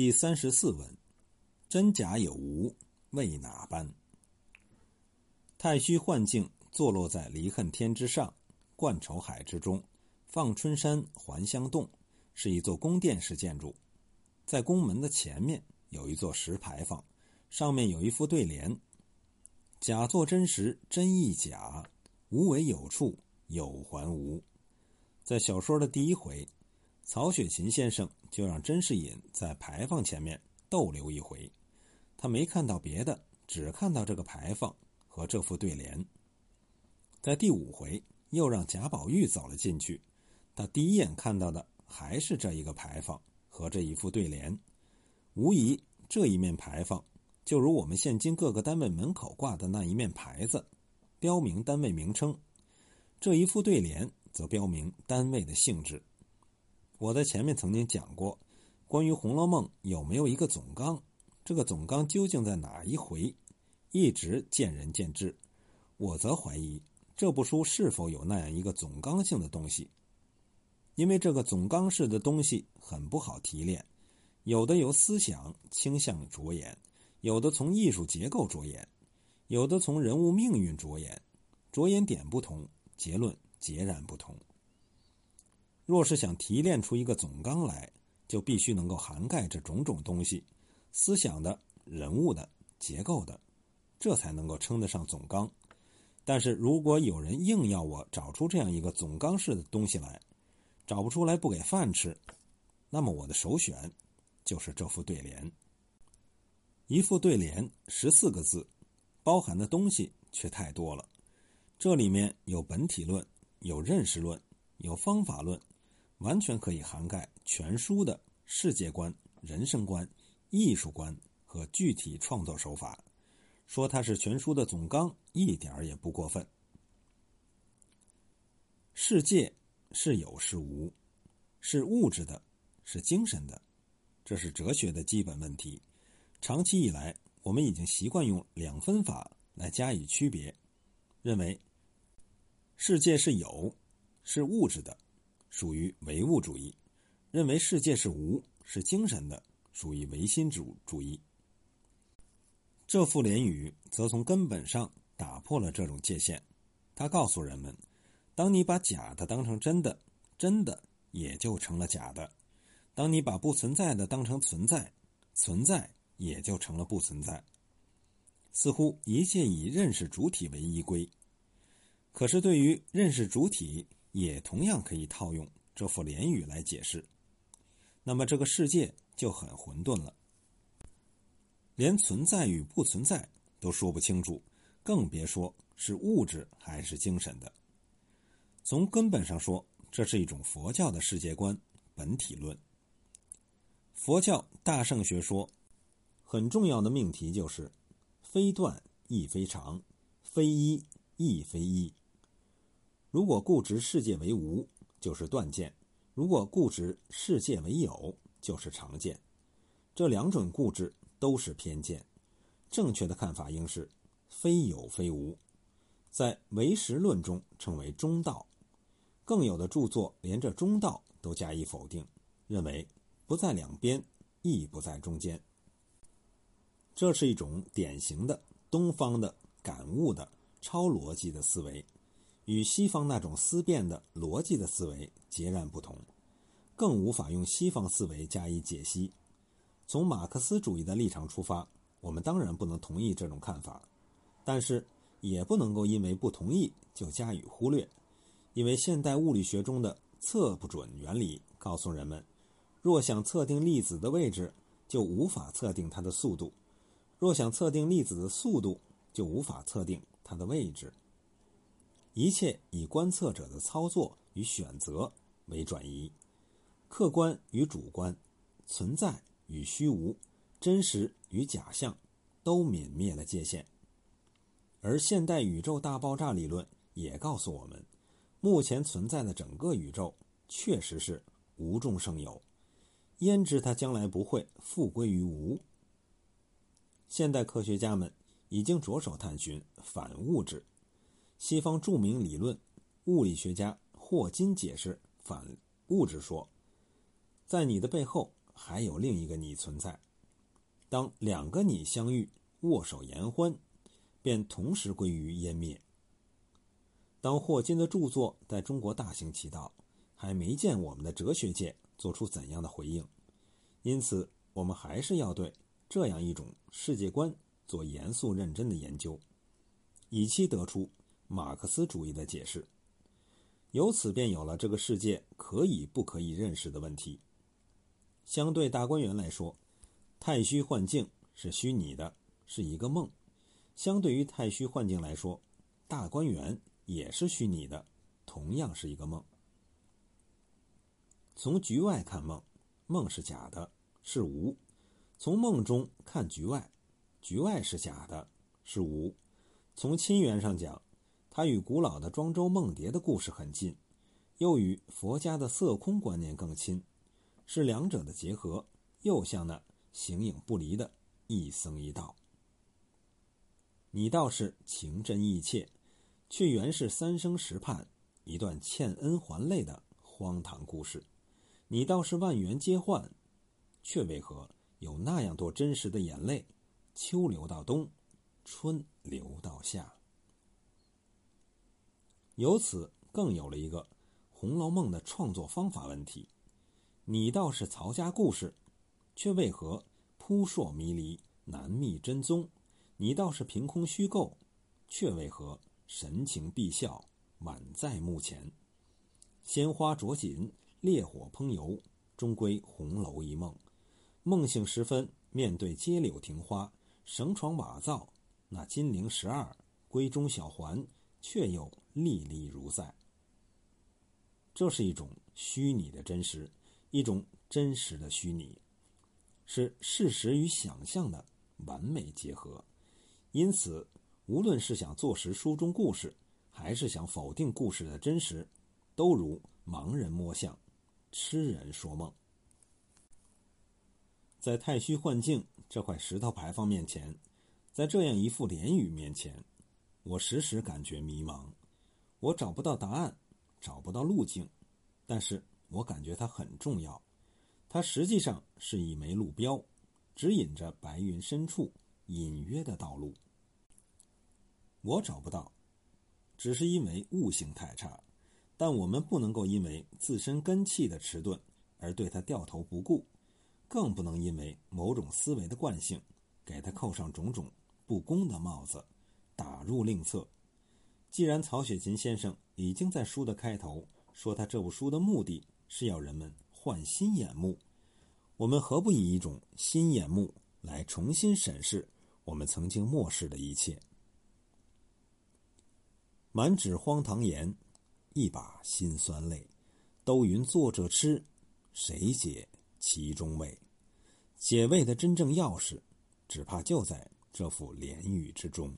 第三十四问：真假有无，为哪般？太虚幻境坐落在离恨天之上，贯愁海之中，放春山还乡洞，是一座宫殿式建筑。在宫门的前面有一座石牌坊，上面有一副对联：“假作真实，真亦假；无为有处，有还无。”在小说的第一回，曹雪芹先生就让甄士隐在牌坊前面逗留一回，他没看到别的，只看到这个牌坊。和这副对联，在第五回又让贾宝玉走了进去，他第一眼看到的还是这一个牌坊和这一副对联。无疑，这一面牌坊就如我们现今各个单位门口挂的那一面牌子，标明单位名称；这一副对联则标明单位的性质。我在前面曾经讲过，关于《红楼梦》有没有一个总纲，这个总纲究竟在哪一回？一直见仁见智，我则怀疑这部书是否有那样一个总纲性的东西。因为这个总纲式的东西很不好提炼，有的由思想倾向着眼，有的从艺术结构着眼，有的从人物命运着眼，着眼点不同，结论截然不同。若是想提炼出一个总纲来，就必须能够涵盖这种种东西：思想的、人物的、结构的。这才能够称得上总纲，但是如果有人硬要我找出这样一个总纲式的东西来，找不出来不给饭吃，那么我的首选就是这副对联。一副对联十四个字，包含的东西却太多了。这里面有本体论，有认识论，有方法论，完全可以涵盖全书的世界观、人生观、艺术观和具体创作手法。说它是全书的总纲，一点儿也不过分。世界是有是无，是物质的，是精神的，这是哲学的基本问题。长期以来，我们已经习惯用两分法来加以区别，认为世界是有，是物质的，属于唯物主义；认为世界是无，是精神的，属于唯心主主义。这副联语则从根本上打破了这种界限。他告诉人们：当你把假的当成真的，真的也就成了假的；当你把不存在的当成存在，存在也就成了不存在。似乎一切以认识主体为依归。可是，对于认识主体，也同样可以套用这副联语来解释。那么，这个世界就很混沌了。连存在与不存在都说不清楚，更别说是物质还是精神的。从根本上说，这是一种佛教的世界观本体论。佛教大圣学说很重要的命题就是“非断亦非常，非一亦非一”。如果固执世界为无，就是断见；如果固执世界为有，就是常见。这两种固执。都是偏见，正确的看法应是非有非无，在唯识论中称为中道。更有的著作连这中道都加以否定，认为不在两边，亦不在中间。这是一种典型的东方的感悟的超逻辑的思维，与西方那种思辨的逻辑的思维截然不同，更无法用西方思维加以解析。从马克思主义的立场出发，我们当然不能同意这种看法，但是也不能够因为不同意就加以忽略。因为现代物理学中的测不准原理告诉人们，若想测定粒子的位置，就无法测定它的速度；若想测定粒子的速度，就无法测定它的位置。一切以观测者的操作与选择为转移，客观与主观存在。与虚无、真实与假象，都泯灭了界限。而现代宇宙大爆炸理论也告诉我们，目前存在的整个宇宙确实是无中生有，焉知它将来不会复归于无？现代科学家们已经着手探寻反物质。西方著名理论物理学家霍金解释反物质说：“在你的背后。”还有另一个你存在。当两个你相遇，握手言欢，便同时归于湮灭。当霍金的著作在中国大行其道，还没见我们的哲学界做出怎样的回应。因此，我们还是要对这样一种世界观做严肃认真的研究，以期得出马克思主义的解释。由此便有了这个世界可以不可以认识的问题。相对大观园来说，太虚幻境是虚拟的，是一个梦；相对于太虚幻境来说，大观园。也是虚拟的，同样是一个梦。从局外看梦，梦是假的，是无；从梦中看局外，局外是假的，是无。从亲缘上讲，它与古老的庄周梦蝶的故事很近，又与佛家的色空观念更亲，是两者的结合，又像那形影不离的一僧一道。你倒是情真意切。却原是三生石畔一段欠恩还泪的荒唐故事。你倒是万缘皆幻，却为何有那样多真实的眼泪？秋流到冬，春流到夏。由此更有了一个《红楼梦》的创作方法问题：你倒是曹家故事，却为何扑朔迷离，难觅真踪？你倒是凭空虚构，却为何？神情必笑，满在目前。鲜花着锦，烈火烹油，终归红楼一梦。梦醒时分，面对街柳庭花，绳床瓦灶，那金陵十二闺中小环，却又历历如在。这是一种虚拟的真实，一种真实的虚拟，是事实与想象的完美结合。因此。无论是想坐实书中故事，还是想否定故事的真实，都如盲人摸象，痴人说梦。在太虚幻境这块石头牌坊面前，在这样一副联语面前，我时时感觉迷茫。我找不到答案，找不到路径，但是我感觉它很重要。它实际上是一枚路标，指引着白云深处隐约的道路。我找不到，只是因为悟性太差。但我们不能够因为自身根气的迟钝而对他掉头不顾，更不能因为某种思维的惯性给他扣上种种不公的帽子，入另册。既然曹雪芹先生已经在书的开头说他这部书的目的是要人们换新眼目，我们何不以一种新眼目来重新审视我们曾经漠视的一切？满纸荒唐言，一把辛酸泪。都云作者痴，谁解其中味？解味的真正钥匙，只怕就在这副联语之中。